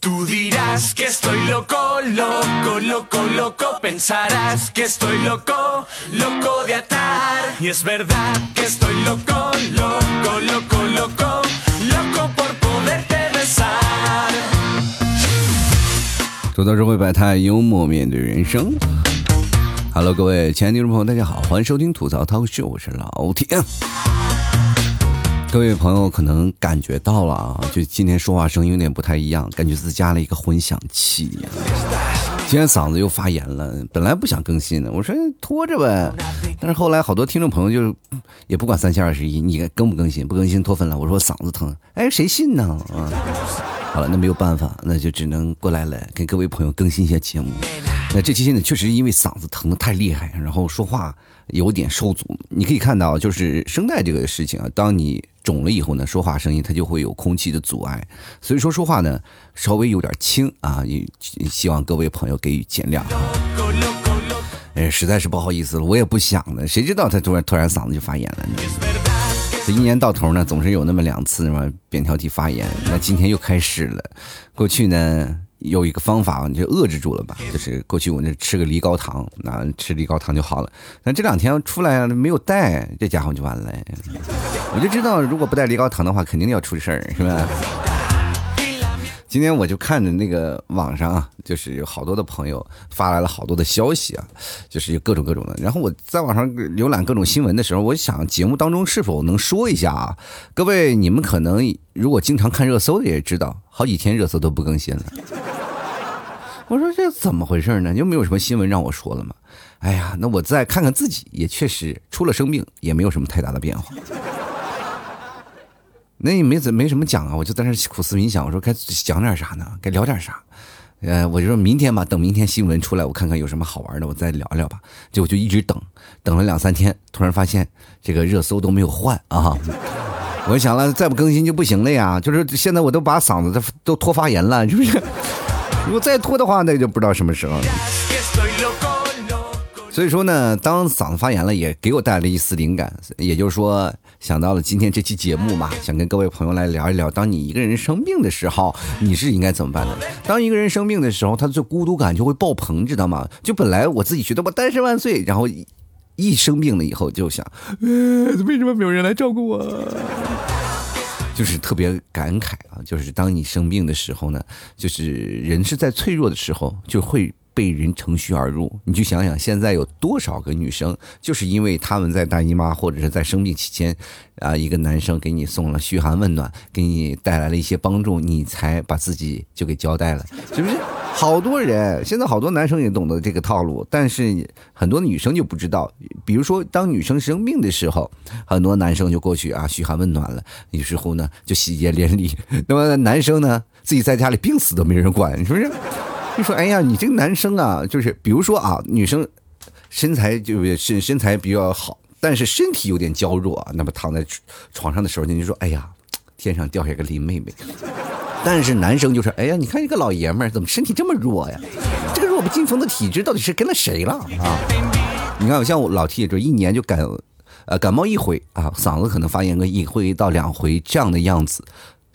Tú dirás que estoy loco, loco, loco, loco. Pensarás que estoy loco, loco de atar. Y es verdad que estoy loco, loco, loco, loco, loco por poderte besar. 吐槽社会百态，幽默面对人生。Hello，各位亲爱的听众朋友，大家好，欢迎收听吐槽涛秀，我是老铁。各位朋友可能感觉到了啊，就今天说话声音有点不太一样，感觉自加了一个混响器。今天嗓子又发炎了，本来不想更新的，我说拖着呗。但是后来好多听众朋友就也不管三七二十一，你更不更新？不更新脱粉了。我说嗓子疼，哎，谁信呢？啊，好了，那没有办法，那就只能过来了，跟各位朋友更新一些节目。那这期现在确实因为嗓子疼的太厉害，然后说话有点受阻。你可以看到，就是声带这个事情啊，当你肿了以后呢，说话声音它就会有空气的阻碍，所以说说话呢稍微有点轻啊，也希望各位朋友给予见谅。哎，实在是不好意思了，我也不想的，谁知道他突然突然嗓子就发炎了呢？这一年到头呢，总是有那么两次什么扁桃体发炎，那今天又开始了。过去呢。有一个方法，你就遏制住了吧。就是过去我那吃个梨膏糖，那吃梨膏糖就好了。但这两天出来没有带，这家伙就完了。我就知道，如果不带梨膏糖的话，肯定要出事儿，是吧？今天我就看着那个网上啊，就是有好多的朋友发来了好多的消息啊，就是各种各种的。然后我在网上浏览各种新闻的时候，我想节目当中是否能说一下啊？各位，你们可能如果经常看热搜的也知道，好几天热搜都不更新了。我说这怎么回事呢？又没有什么新闻让我说了吗？哎呀，那我再看看自己，也确实出了生病，也没有什么太大的变化。那也没怎没什么讲啊，我就在那苦思冥想，我说该讲点啥呢？该聊点啥？呃，我就说明天吧，等明天新闻出来，我看看有什么好玩的，我再聊聊吧。结果就一直等，等了两三天，突然发现这个热搜都没有换啊！我想了，再不更新就不行了呀。就是现在我都把嗓子都都拖发炎了，是不是？如果再拖的话，那就不知道什么时候了。所以说呢，当嗓子发炎了，也给我带来了一丝灵感。也就是说，想到了今天这期节目嘛，想跟各位朋友来聊一聊，当你一个人生病的时候，你是应该怎么办的？当一个人生病的时候，他的孤独感就会爆棚，知道吗？就本来我自己觉得我单身万岁，然后一生病了以后就想，为什么没有人来照顾我？就是特别感慨啊！就是当你生病的时候呢，就是人是在脆弱的时候就会。被人乘虚而入，你就想想，现在有多少个女生，就是因为他们在大姨妈或者是在生病期间，啊，一个男生给你送了嘘寒问暖，给你带来了一些帮助，你才把自己就给交代了，是不是？好多人现在好多男生也懂得这个套路，但是很多女生就不知道。比如说，当女生生病的时候，很多男生就过去啊嘘寒问暖了，于是乎呢就喜结连理。那么男生呢，自己在家里病死都没人管，是不是？就说：“哎呀，你这个男生啊，就是比如说啊，女生身材就是身身材比较好，但是身体有点娇弱啊。那么躺在床上的时候，你就说：哎呀，天上掉下个林妹妹。但是男生就是：哎呀，你看一个老爷们怎么身体这么弱呀？这个弱不禁风的体质到底是跟了谁了啊？你看，我像我老 T，就一年就感呃感冒一回啊，嗓子可能发炎个一回到两回这样的样子。”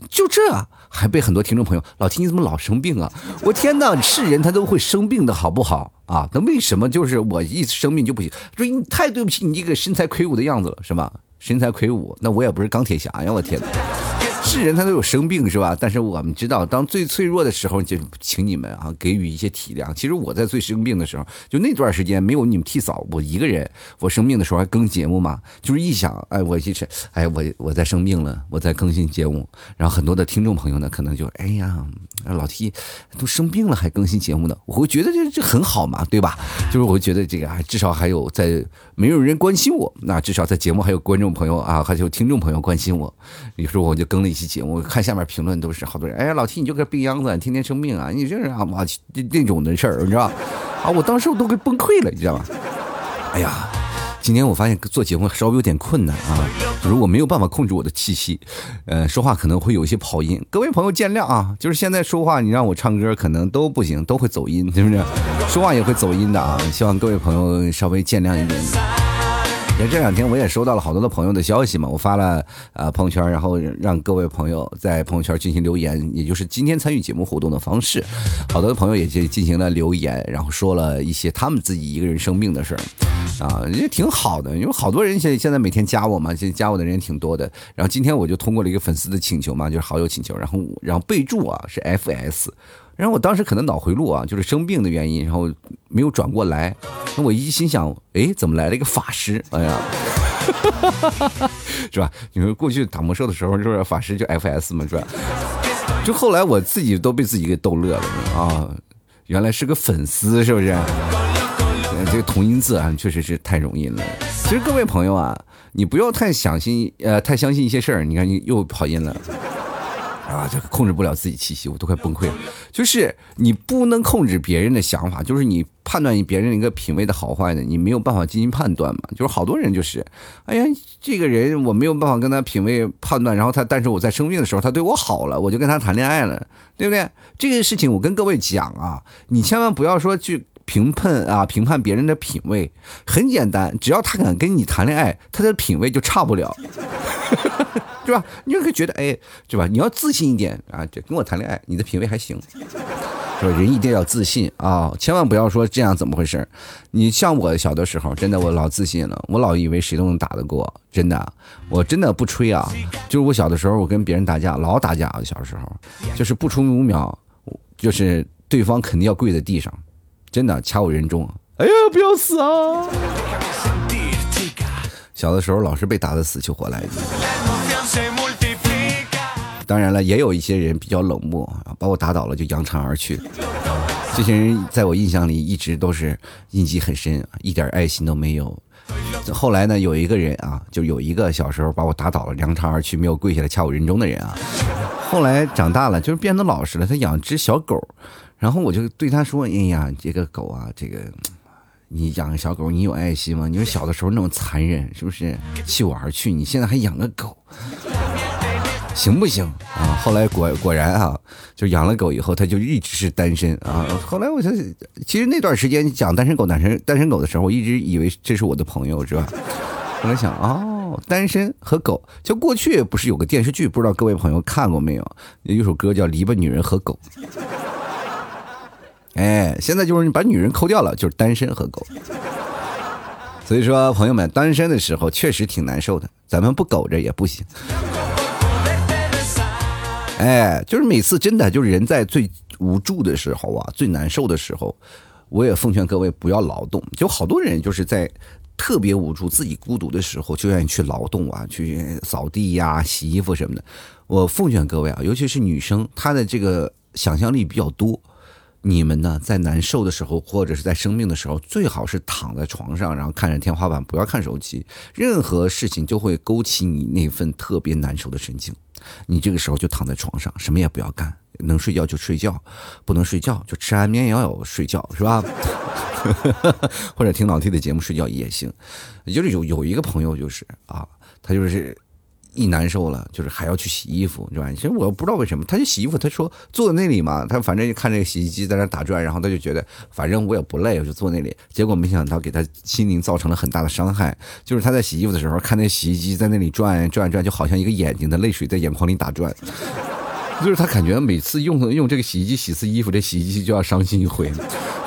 就这还被很多听众朋友老听你怎么老生病啊？我天哪，是人他都会生病的好不好啊？那为什么就是我一生病就不行？说你太对不起你这个身材魁梧的样子了，是吧？身材魁梧，那我也不是钢铁侠呀，我天哪！是人他都有生病是吧？但是我们知道，当最脆弱的时候，就请你们啊给予一些体谅。其实我在最生病的时候，就那段时间没有你们替嫂，我一个人。我生病的时候还更节目嘛，就是一想，哎，我就是，哎，我我在生病了，我在更新节目。然后很多的听众朋友呢，可能就，哎呀，老 T 都生病了还更新节目呢，我会觉得这这很好嘛，对吧？就是我会觉得这个啊，至少还有在没有人关心我，那至少在节目还有观众朋友啊，还有听众朋友关心我。于是我就更了一。期节目，看下面评论都是好多人，哎呀，老提你就个病秧子，天天生病啊，你这是啊，妈这这种的事儿，你知道？啊，我当时我都给崩溃了，你知道吗？哎呀，今天我发现做节目稍微有点困难啊，如果没有办法控制我的气息，呃，说话可能会有一些跑音，各位朋友见谅啊。就是现在说话，你让我唱歌可能都不行，都会走音，是不是？说话也会走音的啊，希望各位朋友稍微见谅一点。点其实这两天我也收到了好多的朋友的消息嘛，我发了呃朋友圈，然后让各位朋友在朋友圈进行留言，也就是今天参与节目互动的方式。好多的朋友也就进行了留言，然后说了一些他们自己一个人生病的事儿，啊，也挺好的，因为好多人现现在每天加我嘛，现加我的人也挺多的。然后今天我就通过了一个粉丝的请求嘛，就是好友请求，然后然后备注啊是 FS。然后我当时可能脑回路啊，就是生病的原因，然后没有转过来。那我一心想，哎，怎么来了一个法师？哎呀，是吧？你说过去打魔兽的时候，就是法师就 FS 嘛，是吧？就后来我自己都被自己给逗乐了啊！原来是个粉丝，是不是？这个同音字啊，确实是太容易了。其实各位朋友啊，你不要太相信，呃，太相信一些事儿。你看，你又跑音了。啊，这控制不了自己气息，我都快崩溃了。就是你不能控制别人的想法，就是你判断别人一个品味的好坏呢，你没有办法进行判断嘛。就是好多人就是，哎呀，这个人我没有办法跟他品味判断，然后他，但是我在生病的时候他对我好了，我就跟他谈恋爱了，对不对？这个事情我跟各位讲啊，你千万不要说去评判啊，评判别人的品味。很简单，只要他敢跟你谈恋爱，他的品味就差不了。对吧？你就会觉得，哎，对吧？你要自信一点啊！这跟我谈恋爱，你的品味还行，是吧？人一定要自信啊！千万不要说这样怎么回事？你像我小的时候，真的我老自信了，我老以为谁都能打得过，真的，我真的不吹啊！就是我小的时候，我跟别人打架，老打架了。小时候，就是不出五秒，就是对方肯定要跪在地上，真的掐我人中。哎呀，不要死啊！小的时候老是被打得死去活来的。当然了，也有一些人比较冷漠啊，把我打倒了就扬长而去。这些人在我印象里一直都是印记很深，一点爱心都没有。后来呢，有一个人啊，就有一个小时候把我打倒了，扬长而去，没有跪下来掐我人中的人啊。后来长大了，就是变得老实了。他养只小狗，然后我就对他说：“哎呀，这个狗啊，这个你养个小狗，你有爱心吗？你说小的时候那么残忍，是不是？弃我而去，你现在还养个狗。”行不行啊？后来果果然啊，就养了狗以后，他就一直是单身啊。后来我就其实那段时间讲单身狗、单身单身狗的时候，我一直以为这是我的朋友，是吧？后来想，哦，单身和狗，就过去不是有个电视剧，不知道各位朋友看过没有？有首歌叫《篱笆女人和狗》。哎，现在就是你把女人抠掉了，就是单身和狗。所以说，朋友们，单身的时候确实挺难受的，咱们不苟着也不行。哎，就是每次真的就是人在最无助的时候啊，最难受的时候，我也奉劝各位不要劳动。就好多人就是在特别无助、自己孤独的时候，就愿意去劳动啊，去扫地呀、洗衣服什么的。我奉劝各位啊，尤其是女生，她的这个想象力比较多。你们呢，在难受的时候，或者是在生病的时候，最好是躺在床上，然后看着天花板，不要看手机。任何事情就会勾起你那份特别难受的神经。你这个时候就躺在床上，什么也不要干，能睡觉就睡觉，不能睡觉就吃安眠药睡觉，是吧？或者听老 T 的节目睡觉也行。就是有有一个朋友就是啊，他就是。一难受了，就是还要去洗衣服，是吧？其实我不知道为什么，他就洗衣服。他说坐在那里嘛，他反正就看这个洗衣机在那打转，然后他就觉得反正我也不累，我就坐那里。结果没想到给他心灵造成了很大的伤害。就是他在洗衣服的时候，看那洗衣机在那里转转转，就好像一个眼睛的泪水在眼眶里打转。就是他感觉每次用用这个洗衣机洗次衣服，这洗衣机就要伤心一回。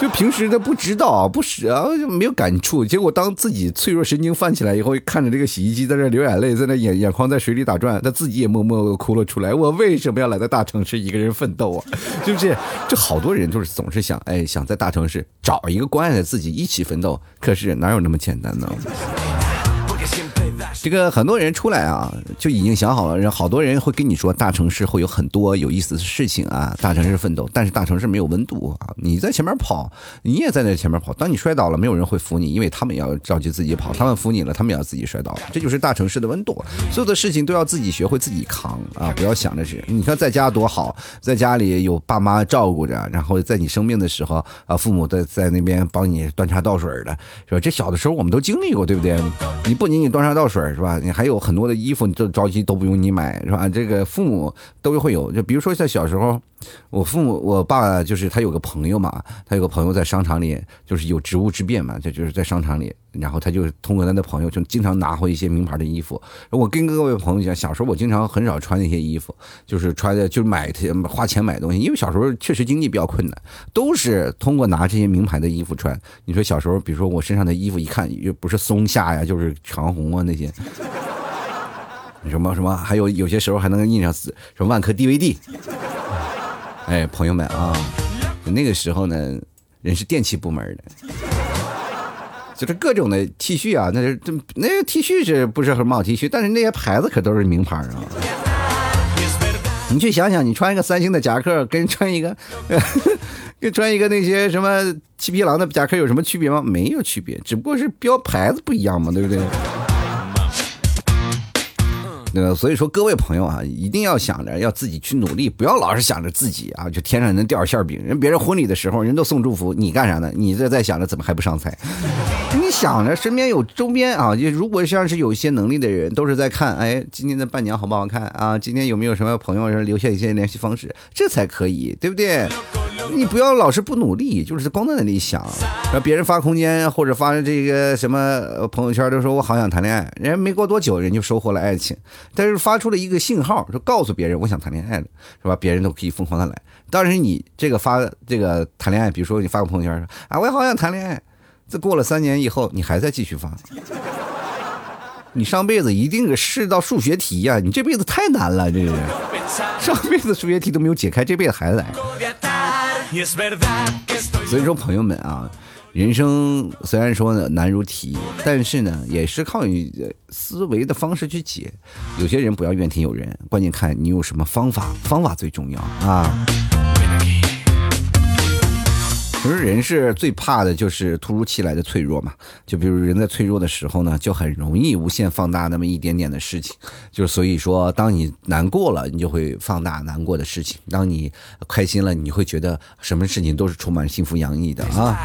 就平时他不知道不是啊，就没有感触。结果当自己脆弱神经泛起来以后，看着这个洗衣机在那流眼泪，在那眼眼眶在水里打转，他自己也默默哭了出来。我为什么要来到大城市一个人奋斗啊？是不是？这好多人就是总是想，哎，想在大城市找一个关爱的自己一起奋斗。可是哪有那么简单呢？这个很多人出来啊，就已经想好了，人好多人会跟你说，大城市会有很多有意思的事情啊，大城市奋斗，但是大城市没有温度啊。你在前面跑，你也在那前面跑，当你摔倒了，没有人会扶你，因为他们也要着急自己跑，他们扶你了，他们也要自己摔倒了。这就是大城市的温度，所有的事情都要自己学会自己扛啊，不要想着是，你看在家多好，在家里有爸妈照顾着，然后在你生病的时候啊，父母在在那边帮你端茶倒水的，是吧？这小的时候我们都经历过，对不对？你不仅仅端茶倒水。是吧？你还有很多的衣服，你都着急都不用你买，是吧？这个父母都会有，就比如说像小时候我父母，我爸就是他有个朋友嘛，他有个朋友在商场里，就是有职务之便嘛，这就是在商场里，然后他就通过他的朋友，就经常拿回一些名牌的衣服。我跟各位朋友讲，小时候我经常很少穿那些衣服，就是穿的就是买花钱买东西，因为小时候确实经济比较困难，都是通过拿这些名牌的衣服穿。你说小时候，比如说我身上的衣服一看又不是松下呀，就是长虹啊那些，什么什么，还有有些时候还能印上什么万科 DVD。哎，朋友们啊，那个时候呢，人是电器部门的，就是各种的 T 恤啊，那是这那些 T 恤是不是很冒 T 恤？但是那些牌子可都是名牌啊。你去想想，你穿一个三星的夹克，跟穿一个 跟穿一个那些什么七匹狼的夹克有什么区别吗？没有区别，只不过是标牌子不一样嘛，对不对？那个，所以说各位朋友啊，一定要想着要自己去努力，不要老是想着自己啊，就天上能掉馅饼。人别人婚礼的时候，人都送祝福，你干啥呢？你这在想着怎么还不上菜？你想着身边有周边啊，就如果像是有一些能力的人，都是在看，哎，今天的伴娘好不好看啊？今天有没有什么朋友留下一些联系方式？这才可以，对不对？你不要老是不努力，就是光在那里想，让别人发空间或者发这个什么朋友圈，都说我好想谈恋爱，人家没过多久，人就收获了爱情。但是发出了一个信号，说告诉别人我想谈恋爱了，是吧？别人都可以疯狂的来。当然你这个发这个谈恋爱，比如说你发个朋友圈说啊，我也好想谈恋爱，这过了三年以后，你还在继续发，你上辈子一定是道数学题呀，你这辈子太难了，这个上辈子数学题都没有解开，这辈子还来。所以说，朋友们啊，人生虽然说呢难如题，但是呢也是靠你思维的方式去解。有些人不要怨天尤人，关键看你有什么方法，方法最重要啊。其实人是最怕的就是突如其来的脆弱嘛，就比如人在脆弱的时候呢，就很容易无限放大那么一点点的事情。就是所以说，当你难过了，你就会放大难过的事情；当你开心了，你会觉得什么事情都是充满幸福洋溢的啊。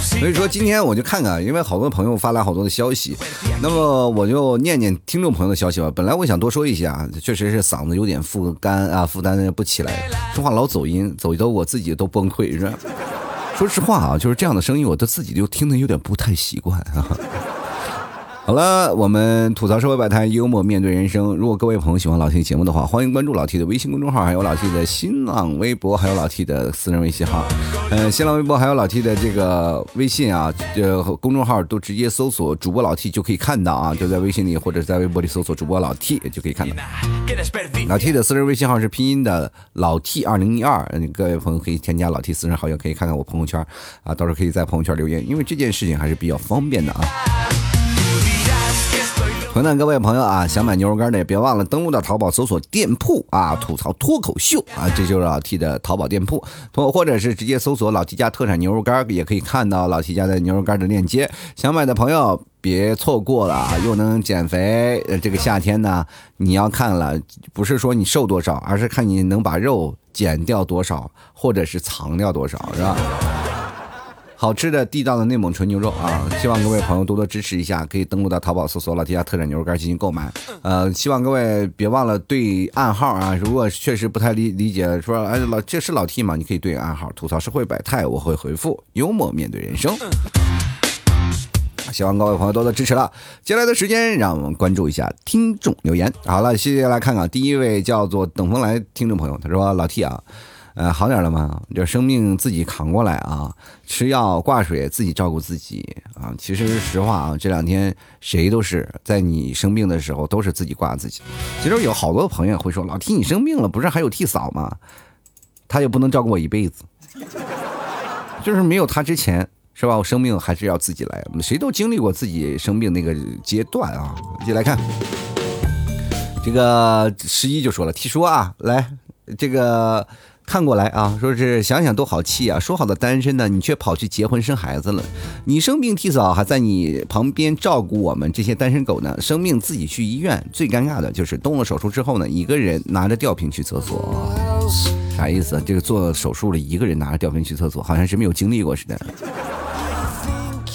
所以说今天我就看看，因为好多朋友发来好多的消息，那么我就念念听众朋友的消息吧。本来我想多说一些啊，确实是嗓子有点负担啊，负担不起来，说话老走音，走的我自己都崩溃，是？说实话啊，就是这样的声音，我都自己就听得有点不太习惯啊。好了，我们吐槽社会百态，幽默面对人生。如果各位朋友喜欢老 T 的节目的话，欢迎关注老 T 的微信公众号，还有老 T 的新浪微博，还有老 T 的私人微信号。呃，新浪微博还有老 T 的这个微信啊，呃公众号都直接搜索主播老 T 就可以看到啊，就在微信里或者在微博里搜索主播老 T 就可以看到。老 T 的私人微信号是拼音的老 T 二零一二，各位朋友可以添加老 T 私人好友，可以看看我朋友圈啊，到时候可以在朋友圈留言，因为这件事情还是比较方便的啊。同样，各位朋友啊，想买牛肉干的也别忘了登录到淘宝搜索店铺啊，吐槽脱口秀啊，这就是老 T 的淘宝店铺，或或者是直接搜索老 T 家特产牛肉干，也可以看到老 T 家的牛肉干的链接。想买的朋友别错过了啊，又能减肥。呃，这个夏天呢，你要看了，不是说你瘦多少，而是看你能把肉减掉多少，或者是藏掉多少，是吧？好吃的地道的内蒙纯牛肉啊！希望各位朋友多多支持一下，可以登录到淘宝搜索“老 T 家特产牛肉干”进行购买。呃，希望各位别忘了对暗号啊！如果确实不太理理解，说哎老这是老 T 吗？你可以对暗号吐槽社会百态，我会回复幽默面对人生。希望各位朋友多多支持了。接下来的时间，让我们关注一下听众留言。好了，接下来看看第一位叫做等风来听众朋友，他说：“老 T 啊。”呃，好点了吗？这生命自己扛过来啊，吃药挂水自己照顾自己啊。其实实话啊，这两天谁都是在你生病的时候都是自己挂自己。其实有好多朋友会说，老替你生病了，不是还有替嫂吗？他也不能照顾我一辈子，就是没有他之前是吧？我生病还是要自己来。谁都经历过自己生病那个阶段啊。一起来看，这个十一就说了，T 叔啊，来这个。看过来啊，说是想想都好气啊！说好的单身呢，你却跑去结婚生孩子了。你生病替嫂还在你旁边照顾我们这些单身狗呢。生病自己去医院，最尴尬的就是动了手术之后呢，一个人拿着吊瓶去厕所，啥意思？这个做手术了，一个人拿着吊瓶去厕所，好像是没有经历过似的。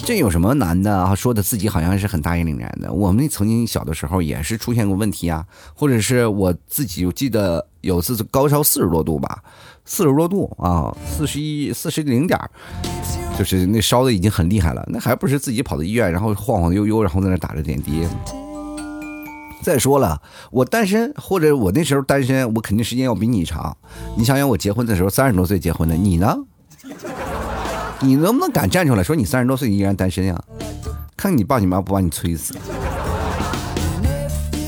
这有什么难的啊？说的自己好像是很大义凛然的。我们曾经小的时候也是出现过问题啊，或者是我自己我记得有次高烧四十多度吧，四十多度啊，四十一四十零点，就是那烧的已经很厉害了，那还不是自己跑到医院，然后晃晃悠悠，然后在那打着点滴。再说了，我单身，或者我那时候单身，我肯定时间要比你长。你想想，我结婚的时候三十多岁结婚的，你呢？你能不能敢站出来说你三十多岁依然单身呀？看你爸你妈不把你催死！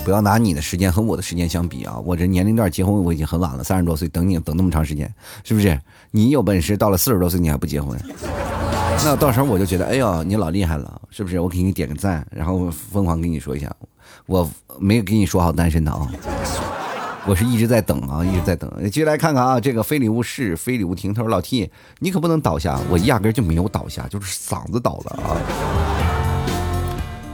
不要拿你的时间和我的时间相比啊！我这年龄段结婚我已经很晚了，三十多岁等你等那么长时间，是不是？你有本事到了四十多岁你还不结婚？那到时候我就觉得，哎呦，你老厉害了，是不是？我给你点个赞，然后疯狂跟你说一下。我没有跟你说好单身的啊，我是一直在等啊，一直在等。接下来看看啊，这个非礼勿视，非礼勿听。他说：“老 T，你可不能倒下，我压根就没有倒下，就是嗓子倒了啊。”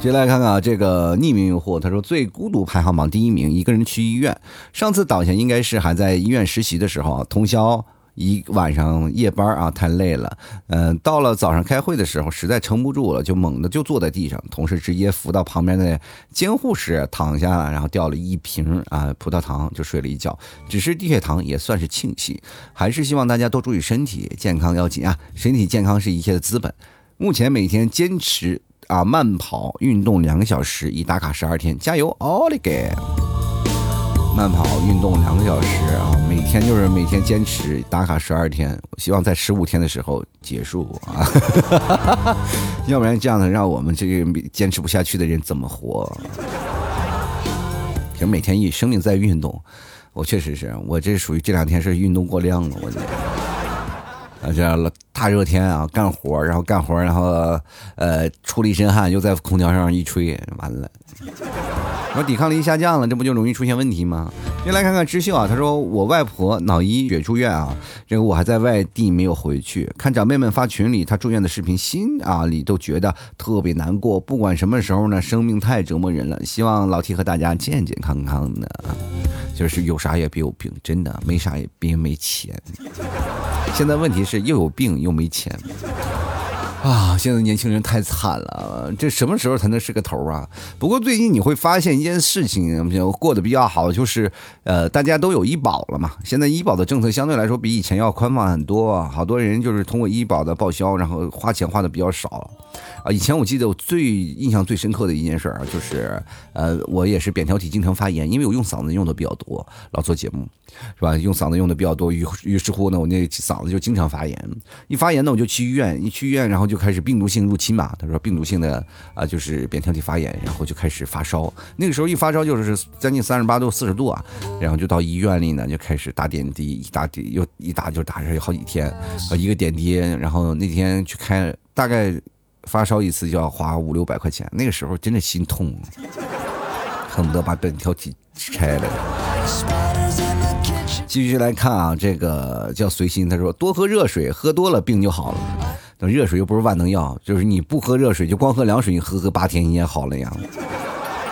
接下来看看啊，这个匿名用户，他说：“最孤独排行榜第一名，一个人去医院。上次倒下应该是还在医院实习的时候，通宵。”一晚上夜班啊，太累了。嗯，到了早上开会的时候，实在撑不住了，就猛地就坐在地上，同事直接扶到旁边的监护室躺下，然后掉了一瓶啊葡萄糖，就睡了一觉。只是低血糖也算是庆幸，还是希望大家多注意身体健康要紧啊，身体健康是一切的资本。目前每天坚持啊慢跑运动两个小时，已打卡十二天，加油，奥利给！慢跑运动两个小时啊，每天就是每天坚持打卡十二天，我希望在十五天的时候结束啊，要不然这样的让我们这个坚持不下去的人怎么活？其实每天一生命在运动，我确实是我这属于这两天是运动过量了，我这啊这样大热天啊干活，然后干活，然后呃出了一身汗，又在空调上一吹，完了。我抵抗力下降了，这不就容易出现问题吗？先来看看知秀啊，他说我外婆脑溢血住院啊，这个我还在外地没有回去，看长辈们发群里他住院的视频，心啊里都觉得特别难过。不管什么时候呢，生命太折磨人了，希望老 T 和大家健健康康的，就是有啥也别有病，真的没啥也别没钱。现在问题是又有病又没钱。啊，现在年轻人太惨了，这什么时候才能是个头啊？不过最近你会发现一件事情，过得比较好，就是呃，大家都有医保了嘛。现在医保的政策相对来说比以前要宽泛很多，好多人就是通过医保的报销，然后花钱花的比较少。啊，以前我记得我最印象最深刻的一件事儿啊，就是呃，我也是扁桃体经常发炎，因为我用嗓子用的比较多，老做节目，是吧？用嗓子用的比较多，于于是乎呢，我那嗓子就经常发炎。一发炎呢，我就去医院，一去医院，然后就开始病毒性入侵嘛。他说病毒性的啊，就是扁桃体发炎，然后就开始发烧。那个时候一发烧就是将近三十八度、四十度啊，然后就到医院里呢，就开始打点滴，一打滴又一打就打上好几天，一个点滴，然后那天去开大概。发烧一次就要花五六百块钱，那个时候真的心痛，恨不得把本条体拆了。继续来看啊，这个叫随心，他说多喝热水，喝多了病就好了。等热水又不是万能药，就是你不喝热水，就光喝凉水，你喝喝八天你也好了呀。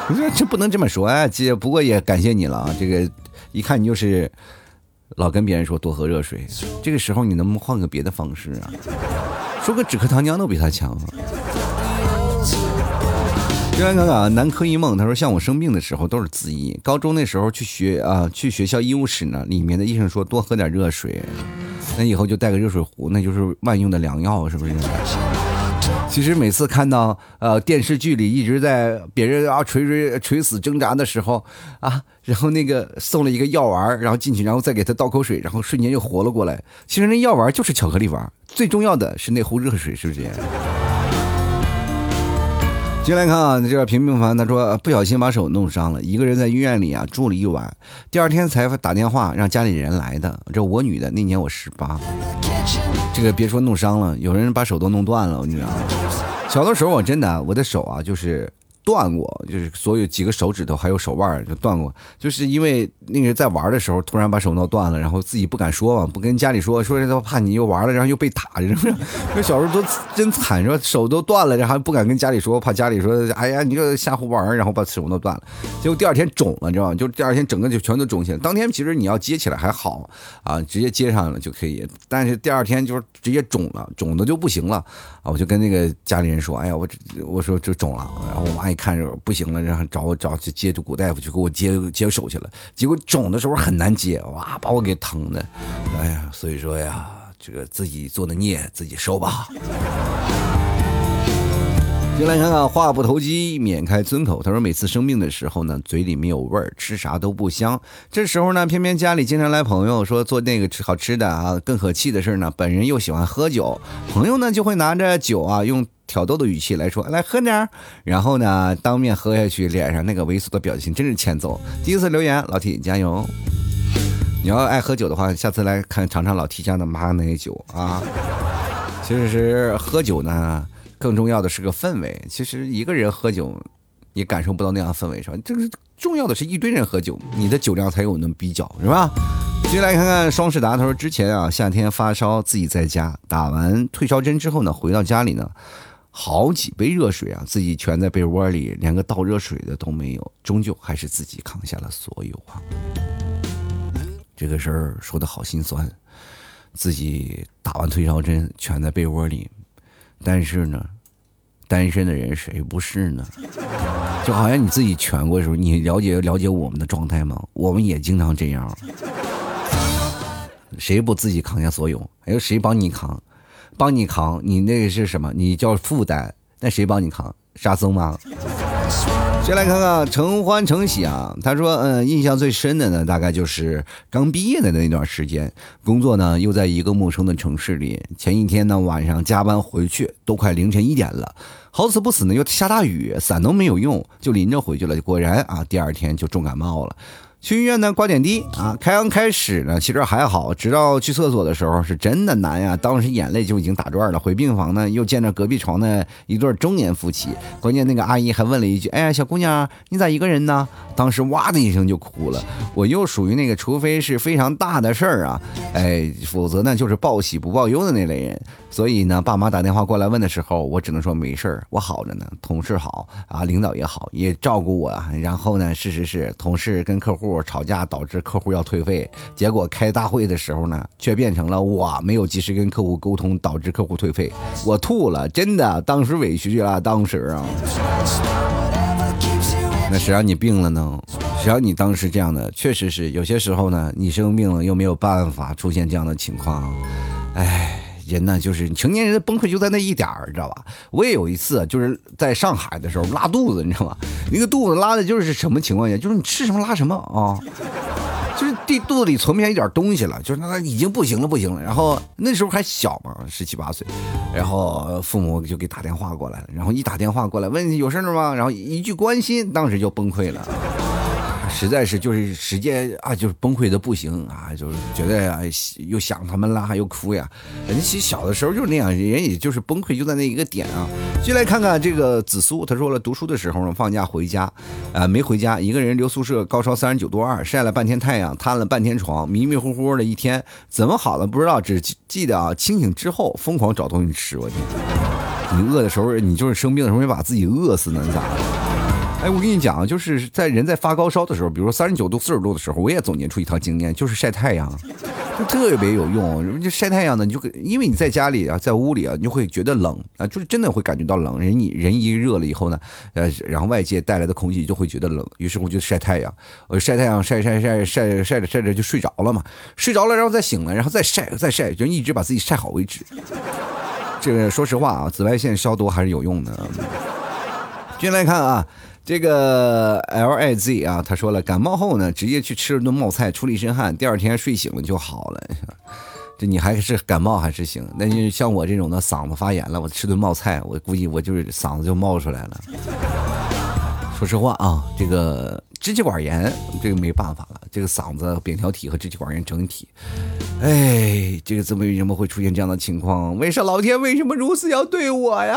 我说这不能这么说啊，姐，不过也感谢你了啊。这个一看你就是老跟别人说多喝热水，这个时候你能不能换个别的方式啊？说个止咳糖浆都比他强。另外看看啊，南柯一梦，他说像我生病的时候都是自医。高中那时候去学啊，去学校医务室呢，里面的医生说多喝点热水，那以后就带个热水壶，那就是万用的良药，是不是？其实每次看到呃电视剧里一直在别人啊垂垂垂死挣扎的时候啊，然后那个送了一个药丸，然后进去，然后再给他倒口水，然后瞬间又活了过来。其实那药丸就是巧克力丸，最重要的是那壶热水，是不是？进来看啊，这个平平凡他说不小心把手弄伤了，一个人在医院里啊住了一晚，第二天才打电话让家里人来的。这我女的，那年我十八，这个别说弄伤了，有人把手都弄断了，我跟你讲？小的时候我真的我的手啊就是断过，就是所有几个手指头还有手腕就断过，就是因为那个人在玩的时候突然把手弄断了，然后自己不敢说嘛，不跟家里说，说这怕你又玩了，然后又被打，是不是？那小时候都真惨，说手都断了，然后不敢跟家里说，怕家里说，哎呀，你这瞎胡玩，然后把手都断了。结果第二天肿了，你知道吗？就第二天整个就全都肿起来。当天其实你要接起来还好啊，直接接上了就可以，但是第二天就是直接肿了，肿的就不行了啊！我就跟那个家里人说，哎呀，我我说这肿了，然后我妈一看着不行了，然后找我找去接骨大夫去给我接接手去了。结果肿的时候很难接，哇，把我给疼的，哎呀，所以说呀，这个自己做的孽自己受吧。进来看看话不投机，免开尊口。他说，每次生病的时候呢，嘴里没有味儿，吃啥都不香。这时候呢，偏偏家里经常来朋友，说做那个吃好吃的啊。更可气的是呢，本人又喜欢喝酒，朋友呢就会拿着酒啊，用挑逗的语气来说，来喝点儿。然后呢，当面喝下去，脸上那个猥琐的表情真是欠揍。第一次留言，老 T 加油！你要爱喝酒的话，下次来看尝尝老 T 家的马奶酒啊。其实是喝酒呢。更重要的是个氛围。其实一个人喝酒，你感受不到那样氛围，是吧？这个重要的是一堆人喝酒，你的酒量才有能比较，是吧？接下来看看双世达，他说之前啊，夏天发烧，自己在家打完退烧针之后呢，回到家里呢，好几杯热水啊，自己蜷在被窝里，连个倒热水的都没有，终究还是自己扛下了所有啊。这个事儿说的好心酸，自己打完退烧针，蜷在被窝里。但是呢，单身的人谁不是呢？就好像你自己蜷过的时候，你了解了解我们的状态吗？我们也经常这样。谁不自己扛下所有？还有谁帮你扛？帮你扛？你那个是什么？你叫负担？那谁帮你扛？沙僧吗？先来看看承欢承喜啊，他说，嗯，印象最深的呢，大概就是刚毕业的那段时间，工作呢又在一个陌生的城市里。前一天呢晚上加班回去，都快凌晨一点了，好死不死呢又下大雨，伞都没有用，就淋着回去了。果然啊，第二天就重感冒了。去医院呢挂点滴啊，开刚开始呢其实还好，直到去厕所的时候是真的难呀，当时眼泪就已经打转了。回病房呢又见着隔壁床的一对中年夫妻，关键那个阿姨还问了一句：“哎呀，小姑娘，你咋一个人呢？”当时哇的一声就哭了。我又属于那个除非是非常大的事儿啊，哎，否则呢就是报喜不报忧的那类人。所以呢，爸妈打电话过来问的时候，我只能说没事儿，我好着呢，同事好啊，领导也好，也照顾我。然后呢，事实是同事跟客户吵架，导致客户要退费，结果开大会的时候呢，却变成了我没有及时跟客户沟通，导致客户退费，我吐了，真的，当时委屈了，当时啊。那谁让你病了呢？谁让你当时这样的？确实是有些时候呢，你生病了又没有办法出现这样的情况，哎。人呢，就是成年人的崩溃就在那一点儿，知道吧？我也有一次，就是在上海的时候拉肚子，你知道吗？那个肚子拉的就是什么情况下？就是你吃什么拉什么啊，就是地肚子里存不下一点东西了，就是那已经不行了，不行了。然后那时候还小嘛，十七八岁，然后父母就给打电话过来了，然后一打电话过来问有事儿吗？然后一句关心，当时就崩溃了。实在是就是时间啊，就是崩溃的不行啊，就是觉得啊又想他们了，又哭呀。人家其实小的时候就是那样，人也就是崩溃就在那一个点啊。就来看看这个紫苏，他说了，读书的时候呢，放假回家，啊没回家，一个人留宿舍，高烧三十九度二，晒了半天太阳，瘫了半天床，迷迷糊糊的一天，怎么好了不知道，只记得啊清醒之后疯狂找东西吃。我天，你饿的时候，你就是生病的时候，你把自己饿死呢，你咋？哎，我跟你讲，就是在人在发高烧的时候，比如说三十九度、四十度的时候，我也总结出一套经验，就是晒太阳，就特别有用。就晒太阳呢，你就因为你在家里啊，在屋里啊，你就会觉得冷啊，就是真的会感觉到冷。人你人一热了以后呢，呃，然后外界带来的空气就会觉得冷，于是我就晒太阳，我晒太阳晒晒晒晒晒着晒着就睡着了嘛，睡着了然后再醒了，然后再晒再晒，就一直把自己晒好为止。这个说实话啊，紫外线消毒还是有用的。接来看啊。这个 L I Z 啊，他说了，感冒后呢，直接去吃了顿冒菜，出了一身汗，第二天睡醒了就好了。这你还是感冒还是行？那就像我这种的嗓子发炎了，我吃顿冒菜，我估计我就是嗓子就冒出来了。说实话啊，这个支气管炎，这个没办法了，这个嗓子扁桃体和支气管炎整体，哎，这个怎么为什么会出现这样的情况？为啥老天为什么如此要对我呀？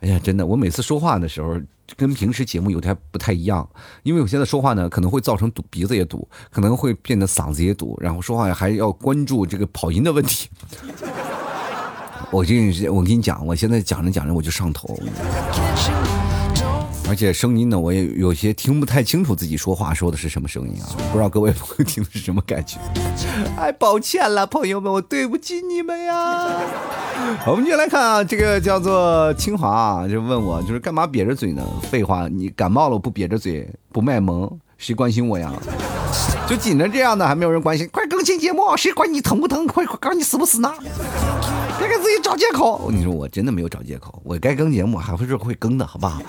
哎呀，真的，我每次说话的时候跟平时节目有点不太一样，因为我现在说话呢可能会造成堵，鼻子也堵，可能会变得嗓子也堵，然后说话还要关注这个跑音的问题。我这我跟你讲，我现在讲着讲着我就上头。而且声音呢，我也有些听不太清楚自己说话说的是什么声音啊，不知道各位朋友听的是什么感觉？哎，抱歉了，朋友们，我对不起你们呀。我们就来看啊，这个叫做清华啊，就问我就是干嘛瘪着嘴呢？废话，你感冒了不瘪着嘴不卖萌，谁关心我呀？就紧着这样的还没有人关心，快更新节目，谁管你疼不疼？快快管你死不死呢？别给自己找借口。你说我真的没有找借口，我该更节目还会是会更的，好不好？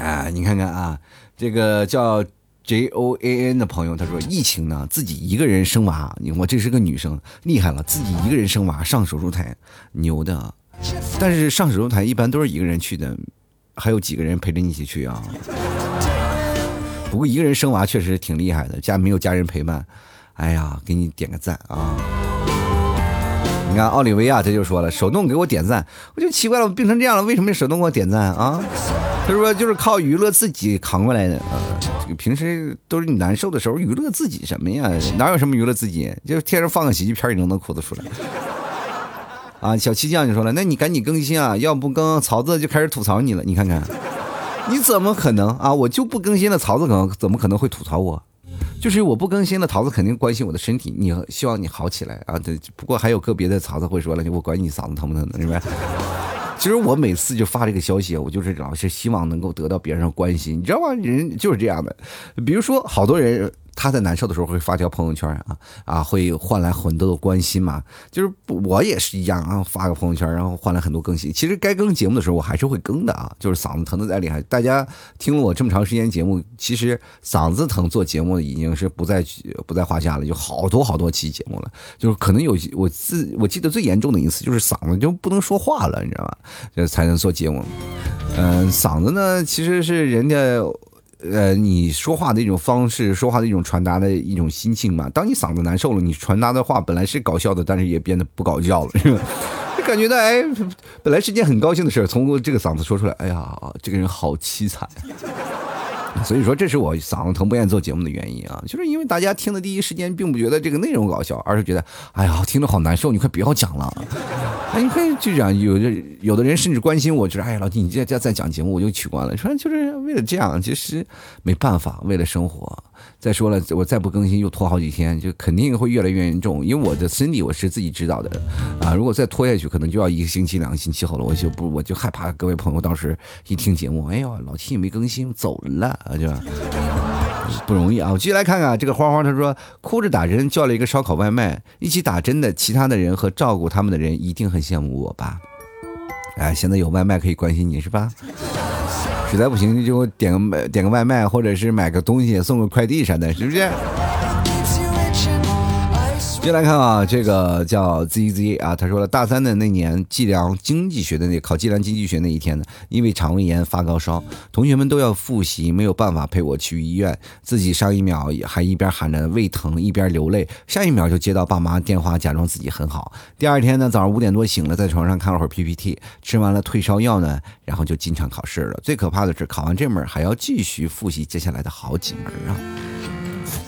哎，你看看啊，这个叫 J O A N 的朋友，他说疫情呢，自己一个人生娃，我这是个女生，厉害了，自己一个人生娃上手术台，牛的。但是上手术台一般都是一个人去的，还有几个人陪着你一起去啊？不过一个人生娃确实挺厉害的，家没有家人陪伴，哎呀，给你点个赞啊！你看奥利维亚他就说了，手动给我点赞，我就奇怪了，我病成这样了，为什么手动给我点赞啊？他说：“就是靠娱乐自己扛过来的啊！这个平时都是你难受的时候娱乐自己什么呀？哪有什么娱乐自己？就天上放个喜剧片，你都能哭得出来。”啊，小七酱就说了：“那你赶紧更新啊，要不更，曹子就开始吐槽你了。你看看，你怎么可能啊？我就不更新了，曹子可能怎么可能会吐槽我？就是我不更新了，曹子肯定关心我的身体，你希望你好起来啊。对，不过还有个别的曹子会说了，我管你嗓子疼不疼的，是吧？”其实我每次就发这个消息，我就是老是希望能够得到别人的关心，你知道吗？人就是这样的，比如说好多人。他在难受的时候会发条朋友圈啊啊，会换来很多的关心嘛。就是我也是一样啊，发个朋友圈，然后换来很多更新。其实该更节目的时候，我还是会更的啊。就是嗓子疼的再厉害，大家听了我这么长时间节目，其实嗓子疼做节目已经是不在不在话下了，就好多好多期节目了。就是可能有我自我记得最严重的一次，就是嗓子就不能说话了，你知道吧？这才能做节目。嗯，嗓子呢，其实是人家。呃，你说话的一种方式，说话的一种传达的一种心情嘛。当你嗓子难受了，你传达的话本来是搞笑的，但是也变得不搞笑了，就感觉到，哎，本来是件很高兴的事，从这个嗓子说出来，哎呀，这个人好凄惨。所以说，这是我嗓子疼不愿意做节目的原因啊，就是因为大家听的第一时间并不觉得这个内容搞笑，而是觉得，哎呀，听着好难受，你快不要讲了。哎，你看就这样，有的有的人甚至关心我，就是，哎呀，老弟，你这再再讲节目，我就取关了。说就是为了这样，其实没办法，为了生活。再说了，我再不更新又拖好几天，就肯定会越来越严重。因为我的身体我是自己知道的啊，如果再拖下去，可能就要一个星期、两个星期后了。我就不，我就害怕各位朋友当时一听节目，哎呦，老七也没更新走了啊，就不容易啊。我继续来看看这个花花，他说哭着打针叫了一个烧烤外卖，一起打针的其他的人和照顾他们的人一定很羡慕我吧？哎，现在有外卖可以关心你是吧？实在不行就点个点个外卖，或者是买个东西送个快递啥的，是不是？接来看啊，这个叫 ZZ 啊，他说了，大三的那年计量经济学的那考计量经济学那一天呢，因为肠胃炎发高烧，同学们都要复习，没有办法陪我去医院，自己上一秒还一边喊着胃疼一边流泪，下一秒就接到爸妈电话，假装自己很好。第二天呢，早上五点多醒了，在床上看了会儿 PPT，吃完了退烧药呢，然后就进场考试了。最可怕的是，考完这门还要继续复习接下来的好几门啊。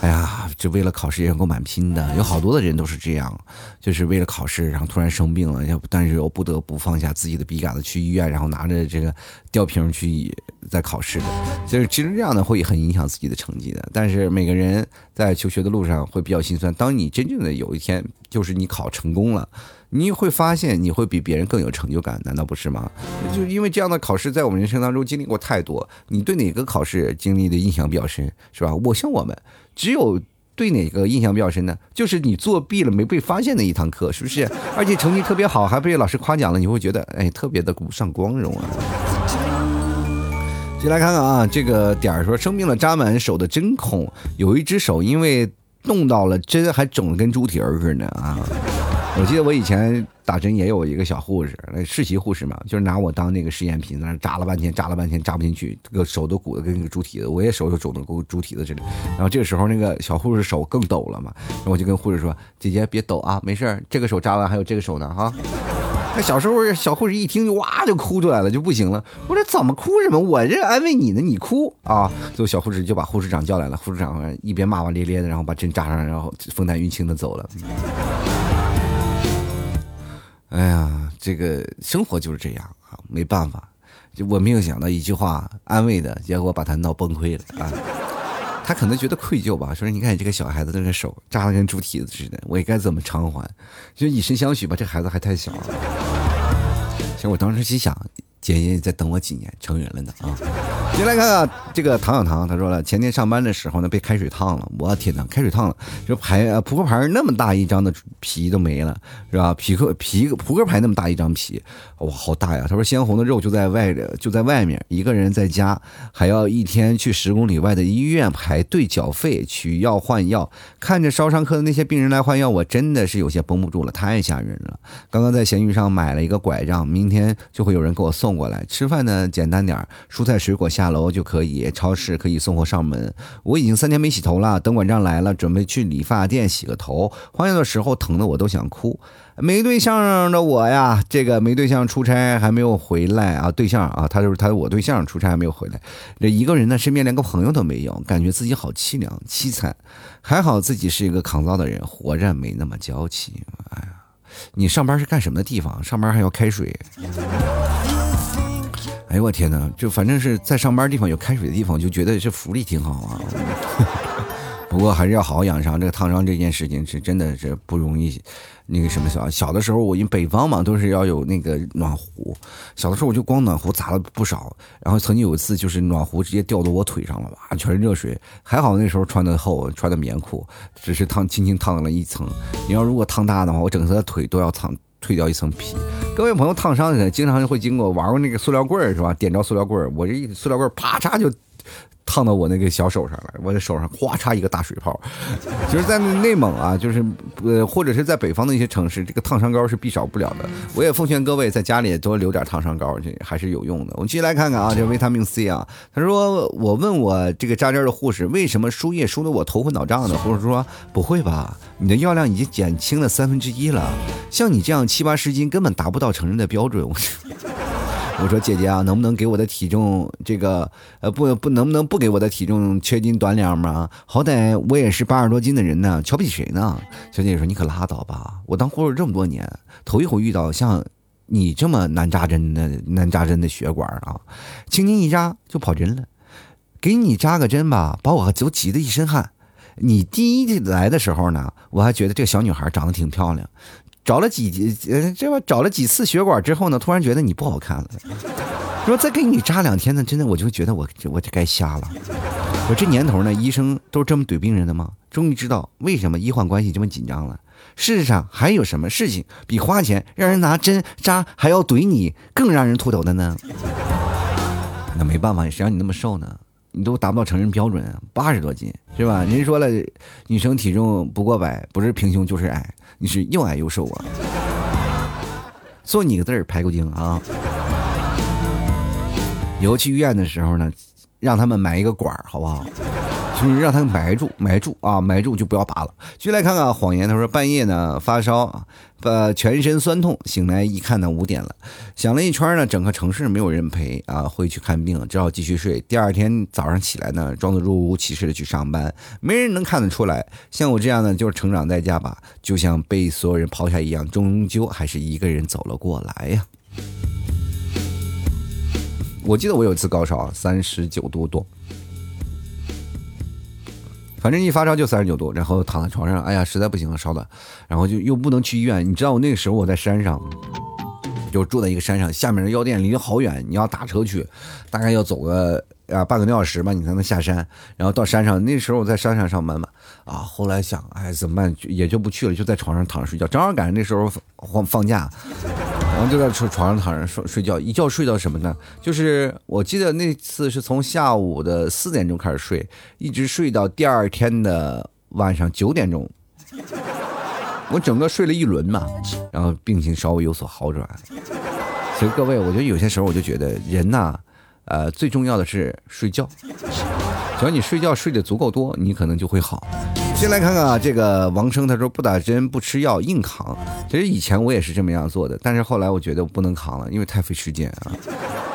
哎呀，这为了考试也够蛮拼的，有好多的人都是这样，就是为了考试，然后突然生病了，要不但是又不得不放下自己的笔杆子去医院，然后拿着这个吊瓶去在考试的，就是其实这样的会很影响自己的成绩的。但是每个人在求学的路上会比较心酸，当你真正的有一天就是你考成功了。你会发现你会比别人更有成就感，难道不是吗？就因为这样的考试，在我们人生当中经历过太多。你对哪个考试经历的印象比较深，是吧？我像我们，只有对哪个印象比较深呢？就是你作弊了没被发现的一堂课，是不是？而且成绩特别好，还被老师夸奖了，你会觉得哎，特别的鼓上光荣啊。进来看看啊，这个点儿说生病了扎满手的针孔，有一只手因为动到了针，还肿得跟猪蹄儿似的啊。我记得我以前打针也有一个小护士，那实习护士嘛，就是拿我当那个试验品，在那扎了半天，扎了半天扎不进去，这个手都鼓的跟那个猪蹄子，我也手都肿的跟猪蹄子似的。然后这个时候那个小护士手更抖了嘛，然后我就跟护士说：“姐姐别抖啊，没事这个手扎完还有这个手呢哈。”那小时候小护士一听就哇就哭出来了，就不行了。我说怎么哭什么？我这安慰你呢，你哭啊！最后小护士就把护士长叫来了，护士长一边骂骂咧咧的，然后把针扎上，然后风淡云轻的走了。哎呀，这个生活就是这样啊，没办法。就我没有想到一句话安慰的结果，把他闹崩溃了啊！他可能觉得愧疚吧，说你看你这个小孩子这个手扎的跟猪蹄子似的，我也该怎么偿还？就以身相许吧，这孩子还太小。其实我当时心想。姐姐你再等我几年，成人了呢啊！先来看看这个唐小唐，他说了，前天上班的时候呢，被开水烫了，我天哪，开水烫了，这牌扑克牌那么大一张的皮都没了，是吧？皮克皮扑克牌那么大一张皮，哇，好大呀！他说鲜红的肉就在外就在外面，一个人在家还要一天去十公里外的医院排队缴费取药换药，看着烧伤科的那些病人来换药，我真的是有些绷不住了，太吓人了。刚刚在闲鱼上买了一个拐杖，明天就会有人给我送。过来吃饭呢，简单点蔬菜水果下下楼就可以。超市可以送货上门。我已经三天没洗头了，等管账来了，准备去理发店洗个头。换药的时候疼的我都想哭。没对象的我呀，这个没对象出差还没有回来啊，对象啊，他就是他我对象出差还没有回来。这一个人呢，身边连个朋友都没有，感觉自己好凄凉凄惨。还好自己是一个抗造的人，活着没那么娇气。哎呀，你上班是干什么的地方？上班还要开水？哎呦我天哪！就反正是在上班地方有开水的地方，就觉得这福利挺好啊。不过还是要好好养伤。这个烫伤这件事情是真的是不容易。那个什么小小的时候，我因为北方嘛，都是要有那个暖壶。小的时候我就光暖壶砸了不少。然后曾经有一次，就是暖壶直接掉到我腿上了，哇，全是热水。还好那时候穿的厚，穿的棉裤，只是烫轻轻烫了一层。你要如果烫大的话，我整个腿都要烫。退掉一层皮，各位朋友烫伤的经常会经过玩过那个塑料棍儿是吧？点着塑料棍儿，我这一塑料棍儿啪嚓就。烫到我那个小手上了，我的手上哗嚓一个大水泡。其实，在内蒙啊，就是呃，或者是在北方的一些城市，这个烫伤膏是必少不了的。我也奉劝各位在家里多留点烫伤膏，这还是有用的。我们继续来看看啊，这维他命 C 啊，他说我问我这个扎针的护士，为什么输液输的我头昏脑胀的？护士说不会吧，你的药量已经减轻了三分之一了，像你这样七八十斤根本达不到成人的标准。我我说姐姐啊，能不能给我的体重这个呃不不能不能不给我的体重缺斤短两吗？好歹我也是八十多斤的人呢，瞧不起谁呢？小姐姐说你可拉倒吧，我当护士这么多年，头一回遇到像你这么难扎针的难扎针的血管啊，轻轻一扎就跑针了，给你扎个针吧，把我都急得一身汗。你第一来的时候呢，我还觉得这个小女孩长得挺漂亮。找了几呃，这不找了几次血管之后呢，突然觉得你不好看了。说再给你扎两天呢，真的我就觉得我我该瞎了。我这年头呢，医生都是这么怼病人的吗？终于知道为什么医患关系这么紧张了。世上还有什么事情比花钱让人拿针扎还要怼你更让人秃头的呢？那没办法，谁让你那么瘦呢？你都达不到成人标准，八十多斤是吧？人说了，女生体重不过百，不是平胸就是矮。你是又矮又瘦啊！送你个字儿排骨精啊！以后去医院的时候呢，让他们买一个管儿，好不好？就是让他埋住，埋住啊，埋住就不要拔了。继续来看看谎言，他说半夜呢发烧，呃全身酸痛，醒来一看呢五点了，想了一圈呢，整个城市没有人陪啊，回去看病，只好继续睡。第二天早上起来呢，装作若无其事的去上班，没人能看得出来。像我这样呢就是成长在家吧，就像被所有人抛下一样，终究还是一个人走了过来呀。我记得我有一次高烧，三十九度多。反正一发烧就三十九度，然后躺在床上，哎呀，实在不行了，烧的，然后就又不能去医院。你知道我那个时候我在山上，就住在一个山上，下面的药店离得好远，你要打车去，大概要走个啊半个多小时吧，你才能下山。然后到山上，那时候我在山上上班嘛，啊，后来想，哎，怎么办？也就不去了，就在床上躺着睡觉。正好赶上那时候放放假。然后就在床床上躺着睡睡觉，一觉睡到什么呢？就是我记得那次是从下午的四点钟开始睡，一直睡到第二天的晚上九点钟。我整个睡了一轮嘛，然后病情稍微有所好转。所以各位，我觉得有些时候我就觉得人呐，呃，最重要的是睡觉。只要你睡觉睡得足够多，你可能就会好。先来看看啊，这个王生他说不打针不吃药硬扛。其实以前我也是这么样做的，但是后来我觉得我不能扛了，因为太费时间啊。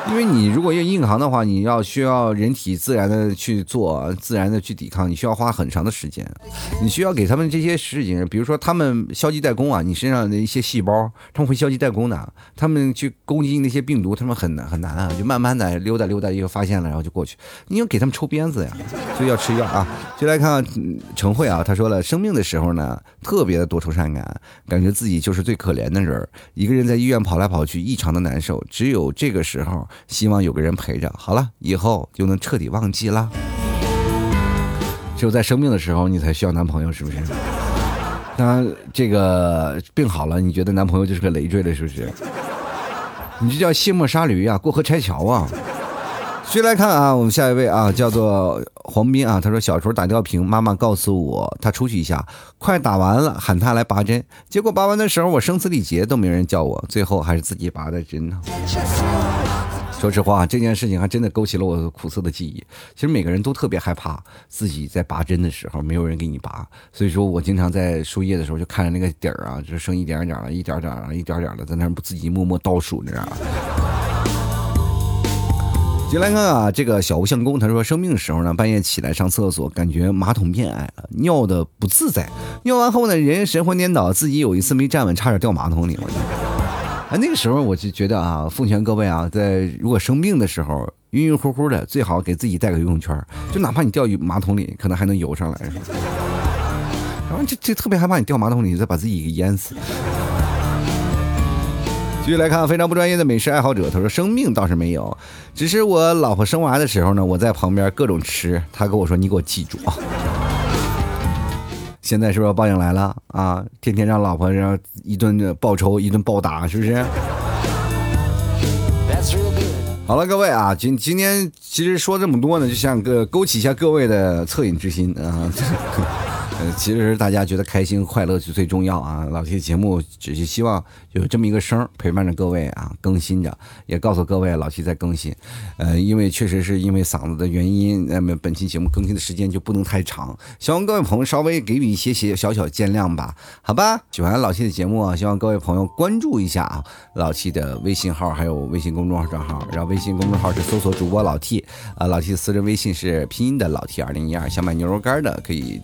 因为你如果要硬扛的话，你要需要人体自然的去做，自然的去抵抗，你需要花很长的时间。你需要给他们这些事情，比如说他们消极怠工啊，你身上的一些细胞他们会消极怠工的，他们去攻击那些病毒，他们很难很难啊，就慢慢的溜达溜达，又发现了，然后就过去。你要给他们抽鞭子呀，所以要吃药啊。就来看陈慧啊，啊他说了，生病的时候呢，特别的多愁善感，感觉自己就是最可怜的人，一个人在医院跑来跑去，异常的难受。只有这个时候。希望有个人陪着，好了，以后就能彻底忘记了。只有在生病的时候，你才需要男朋友，是不是？当这个病好了，你觉得男朋友就是个累赘了，是不是？你这叫卸磨杀驴啊，过河拆桥啊！继续来看啊，我们下一位啊，叫做黄斌啊，他说小时候打吊瓶，妈妈告诉我他出去一下，快打完了，喊他来拔针，结果拔完的时候我声嘶力竭，都没人叫我，最后还是自己拔的针呢。说实话，这件事情还真的勾起了我苦涩的记忆。其实每个人都特别害怕自己在拔针的时候没有人给你拔，所以说我经常在输液的时候就看着那个底儿啊，就剩一点点了，一点点了，一点点的，在那不自己默默倒数，你知道吗？进来看啊，这个小吴相公他说生病的时候呢，半夜起来上厕所，感觉马桶变矮了，尿的不自在，尿完后呢，人神魂颠倒，自己有一次没站稳，差点掉马桶里了。啊，那个时候我就觉得啊，奉劝各位啊，在如果生病的时候，晕晕乎乎的，最好给自己带个游泳圈，就哪怕你掉马桶里，可能还能游上来。然后就就特别害怕你掉马桶里，再把自己给淹死。继续来看非常不专业的美食爱好者，他说生病倒是没有，只是我老婆生娃的时候呢，我在旁边各种吃，他跟我说你给我记住啊。现在是不是报应来了啊？天天让老婆让一顿报仇，一顿暴打，是不是？好了，各位啊，今今天其实说这么多呢，就想个勾起一下各位的恻隐之心啊。呃，其实大家觉得开心快乐是最重要啊！老 T 的节目只是希望有这么一个声陪伴着各位啊，更新着，也告诉各位老 T 在更新。呃，因为确实是因为嗓子的原因，那么本期节目更新的时间就不能太长，希望各位朋友稍微给予一些些小小见谅吧，好吧？喜欢老 T 的节目啊，希望各位朋友关注一下啊，老 T 的微信号还有微信公众号账号，然后微信公众号是搜索主播老 T 啊，老 T 的私人微信是拼音的老 T 二零一二，想买牛肉干的可以。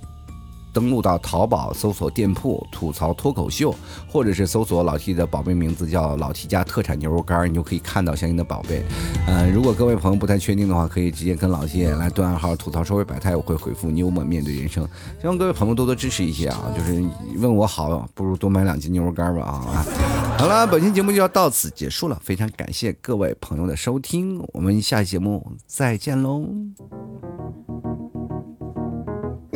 登录到淘宝搜索店铺“吐槽脱口秀”，或者是搜索老 T 的宝贝名字叫老 T 家特产牛肉干，你就可以看到相应的宝贝。嗯，如果各位朋友不太确定的话，可以直接跟老 T 来对暗号吐槽社会百态，我会回复你幽默面对人生。希望各位朋友多多支持一些啊，就是问我好，不如多买两斤牛肉干吧啊！好了，本期节目就要到此结束了，非常感谢各位朋友的收听，我们下期节目再见喽。